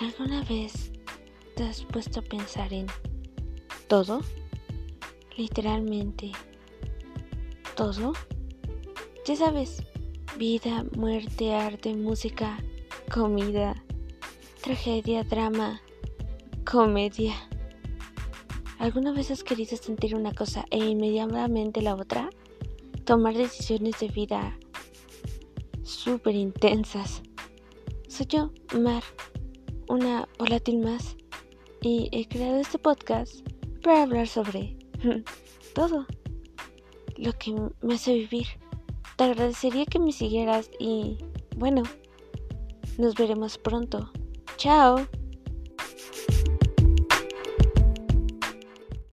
¿Alguna vez te has puesto a pensar en todo? Literalmente, todo. Ya sabes, vida, muerte, arte, música, comida, tragedia, drama, comedia. ¿Alguna vez has querido sentir una cosa e inmediatamente la otra? Tomar decisiones de vida súper intensas. Soy yo, Mar una volátil más y he creado este podcast para hablar sobre todo lo que me hace vivir. Te agradecería que me siguieras y bueno, nos veremos pronto. Chao.